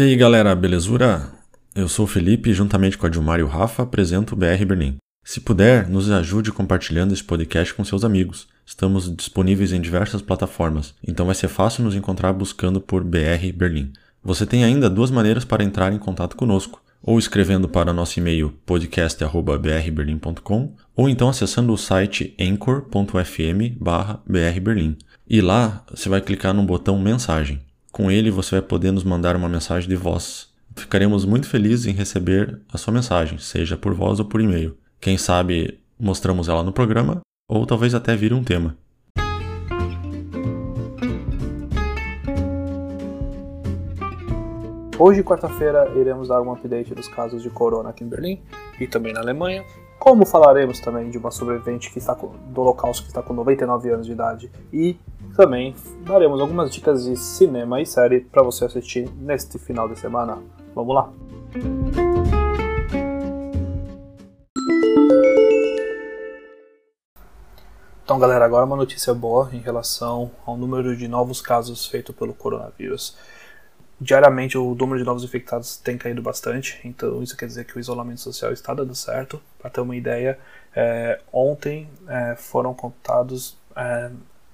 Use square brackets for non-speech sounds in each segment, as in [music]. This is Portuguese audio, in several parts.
E aí galera, belezura? Eu sou o Felipe e juntamente com a Dilmar e o Rafa apresento o BR Berlim. Se puder, nos ajude compartilhando esse podcast com seus amigos. Estamos disponíveis em diversas plataformas, então vai ser fácil nos encontrar buscando por BR Berlim. Você tem ainda duas maneiras para entrar em contato conosco, ou escrevendo para nosso e-mail podcast@brberlin.com, ou então acessando o site anchor.fm/brberlin. E lá você vai clicar no botão mensagem. Com ele você vai poder nos mandar uma mensagem de voz. Ficaremos muito felizes em receber a sua mensagem, seja por voz ou por e-mail. Quem sabe mostramos ela no programa ou talvez até vire um tema. Hoje, quarta-feira, iremos dar um update dos casos de corona aqui em Berlim e também na Alemanha. Como falaremos também de uma sobrevivente que está com, do Holocausto que está com 99 anos de idade e também daremos algumas dicas de cinema e série para você assistir neste final de semana. Vamos lá! Então, galera, agora uma notícia boa em relação ao número de novos casos feito pelo coronavírus. Diariamente, o número de novos infectados tem caído bastante, então isso quer dizer que o isolamento social está dando certo. Para ter uma ideia, é, ontem é, foram contados é,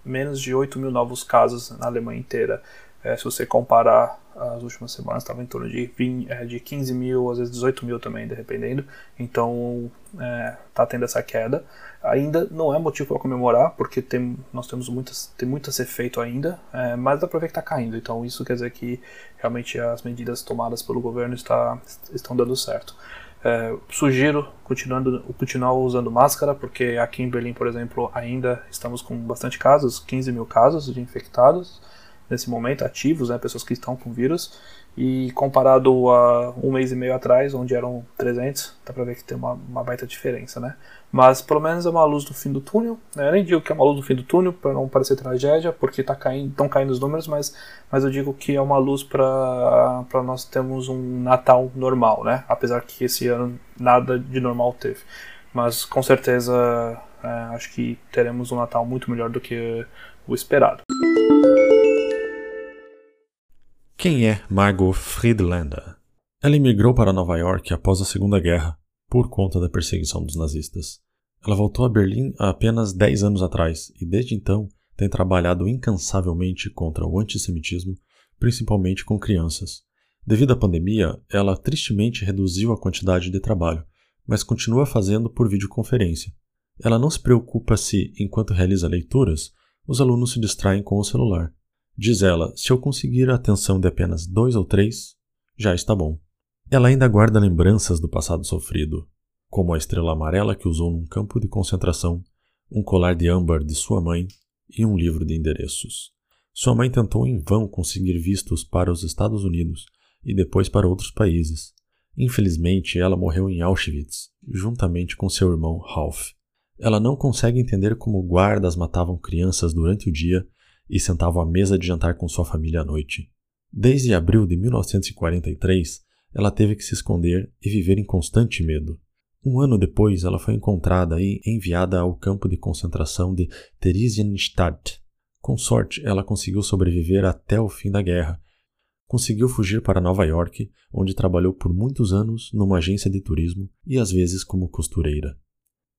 menos de 8 mil novos casos na Alemanha inteira. É, se você comparar as últimas semanas, estava em torno de, 20, é, de 15 mil, às vezes 18 mil também, dependendo. Então, está é, tendo essa queda. Ainda não é motivo para comemorar, porque tem, nós temos muitas, tem muito a ser feito ainda, é, mas dá para ver que está caindo. Então, isso quer dizer que realmente as medidas tomadas pelo governo está, estão dando certo. É, sugiro continuando, continuar usando máscara, porque aqui em Berlim, por exemplo, ainda estamos com bastante casos 15 mil casos de infectados nesse momento, ativos, né, pessoas que estão com vírus, e comparado a um mês e meio atrás, onde eram 300, dá pra ver que tem uma, uma baita diferença, né? Mas pelo menos é uma luz do fim do túnel, né? Eu nem digo que é uma luz do fim do túnel, para não parecer tragédia, porque tá caindo, estão caindo os números, mas, mas eu digo que é uma luz para nós termos um Natal normal, né? Apesar que esse ano nada de normal teve. Mas com certeza é, acho que teremos um Natal muito melhor do que o esperado. Quem é Margot Friedlander? Ela emigrou para Nova York após a Segunda Guerra, por conta da perseguição dos nazistas. Ela voltou a Berlim há apenas 10 anos atrás e desde então tem trabalhado incansavelmente contra o antissemitismo, principalmente com crianças. Devido à pandemia, ela tristemente reduziu a quantidade de trabalho, mas continua fazendo por videoconferência. Ela não se preocupa se, enquanto realiza leituras, os alunos se distraem com o celular. Diz ela: se eu conseguir a atenção de apenas dois ou três, já está bom. Ela ainda guarda lembranças do passado sofrido, como a estrela amarela que usou num campo de concentração, um colar de âmbar de sua mãe e um livro de endereços. Sua mãe tentou em vão conseguir vistos para os Estados Unidos e depois para outros países. Infelizmente, ela morreu em Auschwitz, juntamente com seu irmão Ralph. Ela não consegue entender como guardas matavam crianças durante o dia e sentavam à mesa de jantar com sua família à noite. Desde abril de 1943, ela teve que se esconder e viver em constante medo. Um ano depois, ela foi encontrada e enviada ao campo de concentração de Theresienstadt. Com sorte, ela conseguiu sobreviver até o fim da guerra. Conseguiu fugir para Nova York, onde trabalhou por muitos anos numa agência de turismo e às vezes como costureira.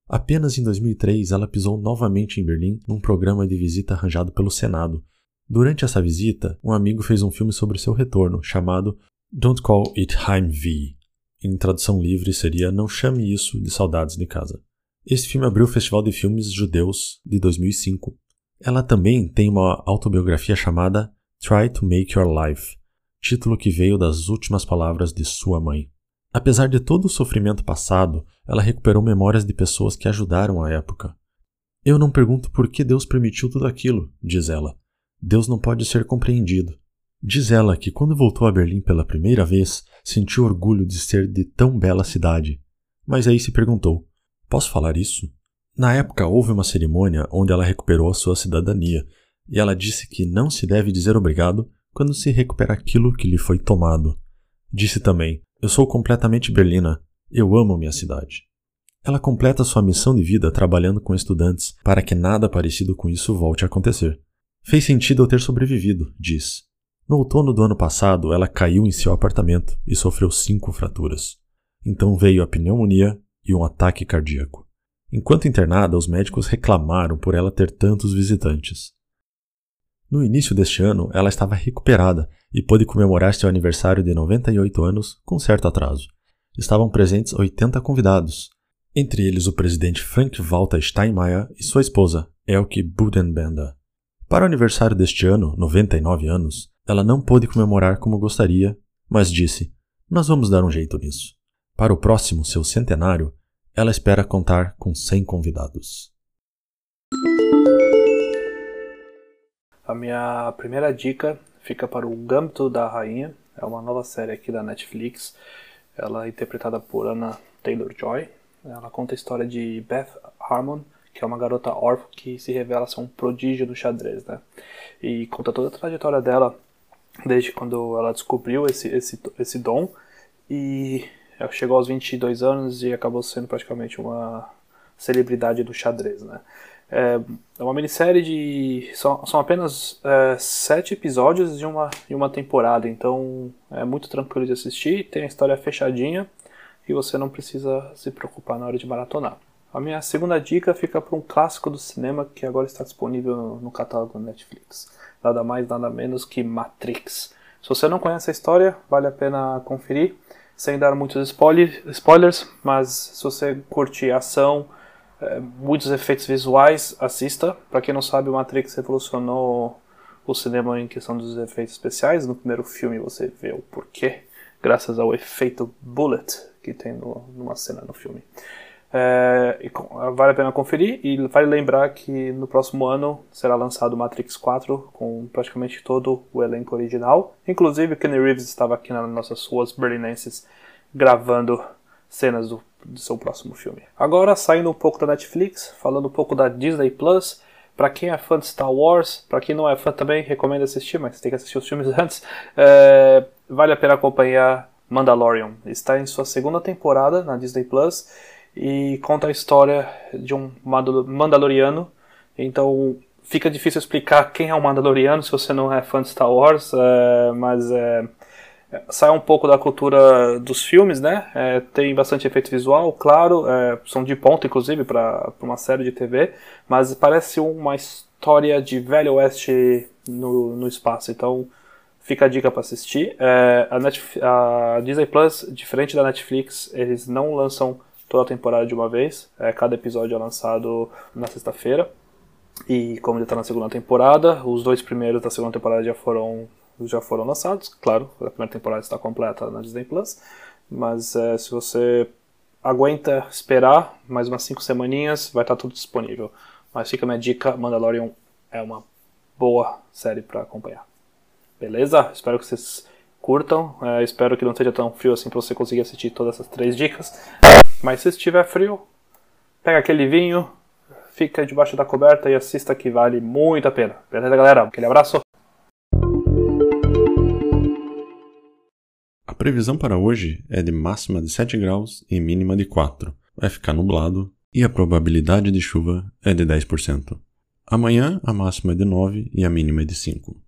Apenas em 2003 ela pisou novamente em Berlim num programa de visita arranjado pelo Senado. Durante essa visita, um amigo fez um filme sobre seu retorno, chamado Don't Call It Heimweh. Em tradução livre seria Não Chame Isso de Saudades de Casa. Esse filme abriu o Festival de Filmes Judeus de 2005. Ela também tem uma autobiografia chamada Try to Make Your Life, título que veio das últimas palavras de sua mãe. Apesar de todo o sofrimento passado, ela recuperou memórias de pessoas que ajudaram à época. Eu não pergunto por que Deus permitiu tudo aquilo, diz ela. Deus não pode ser compreendido. Diz ela que quando voltou a Berlim pela primeira vez, sentiu orgulho de ser de tão bela cidade. Mas aí se perguntou: posso falar isso? Na época houve uma cerimônia onde ela recuperou a sua cidadania, e ela disse que não se deve dizer obrigado quando se recupera aquilo que lhe foi tomado. Disse também: Eu sou completamente berlina. Eu amo minha cidade. Ela completa sua missão de vida trabalhando com estudantes para que nada parecido com isso volte a acontecer. Fez sentido eu ter sobrevivido, diz. No outono do ano passado, ela caiu em seu apartamento e sofreu cinco fraturas. Então veio a pneumonia e um ataque cardíaco. Enquanto internada, os médicos reclamaram por ela ter tantos visitantes. No início deste ano, ela estava recuperada e pôde comemorar seu aniversário de 98 anos com certo atraso. Estavam presentes 80 convidados, entre eles o presidente Frank Walter Steinmeier e sua esposa, Elke Budenbender. Para o aniversário deste ano, 99 anos, ela não pôde comemorar como gostaria, mas disse: Nós vamos dar um jeito nisso. Para o próximo, seu centenário, ela espera contar com 100 convidados. A minha primeira dica fica para o Gambito da Rainha. É uma nova série aqui da Netflix. Ela é interpretada por Anna Taylor-Joy. Ela conta a história de Beth Harmon, que é uma garota órfã que se revela ser um prodígio do xadrez, né? E conta toda a trajetória dela desde quando ela descobriu esse, esse, esse dom e ela chegou aos 22 anos e acabou sendo praticamente uma celebridade do xadrez, né? É, é uma minissérie de. São, são apenas é, sete episódios de uma, de uma temporada, então é muito tranquilo de assistir, tem a história fechadinha e você não precisa se preocupar na hora de maratonar. A minha segunda dica fica para um clássico do cinema que agora está disponível no, catálogo Netflix nada mais, nada menos que Matrix. Se você não conhece a história, vale a pena conferir, sem dar muitos spoiler, spoilers, mas se você curtir ação, é, muitos efeitos visuais, assista. Para quem não sabe, Matrix revolucionou o cinema em questão dos efeitos especiais. No primeiro filme você vê o porquê, graças ao efeito bullet que tem no, numa cena no filme. É, vale a pena conferir e vale lembrar que no próximo ano será lançado Matrix 4 com praticamente todo o elenco original. Inclusive Kenny Reeves estava aqui nas nossas ruas berlinenses gravando cenas do, do seu próximo filme. Agora saindo um pouco da Netflix, falando um pouco da Disney Plus. Para quem é fã de Star Wars, para quem não é fã também, recomendo assistir, mas tem que assistir os filmes [laughs] antes. É, vale a pena acompanhar Mandalorian. Está em sua segunda temporada na Disney Plus e conta a história de um Mandaloriano. Então fica difícil explicar quem é o Mandaloriano se você não é fã de Star Wars, é, mas é, sai um pouco da cultura dos filmes, né? É, tem bastante efeito visual, claro, é, são de ponta inclusive para uma série de TV, mas parece uma história de Velho Oeste no, no espaço. Então fica a dica para assistir. É, a, Netflix, a Disney Plus, diferente da Netflix, eles não lançam toda a temporada de uma vez. É, cada episódio é lançado na sexta-feira. E como ele está na segunda temporada, os dois primeiros da segunda temporada já foram, já foram lançados. Claro, a primeira temporada está completa na Disney Plus. Mas é, se você aguenta esperar mais umas 5 semaninhas, vai estar tá tudo disponível. Mas fica a minha dica: Mandalorian é uma boa série para acompanhar. Beleza? Espero que vocês curtam. É, espero que não esteja tão frio assim para você conseguir assistir todas essas três dicas. Mas se estiver frio, pega aquele vinho, fica debaixo da coberta e assista que vale muito a pena. Beleza, galera? Aquele abraço. A previsão para hoje é de máxima de 7 graus e mínima de 4. Vai ficar nublado e a probabilidade de chuva é de 10%. Amanhã a máxima é de 9 e a mínima é de 5.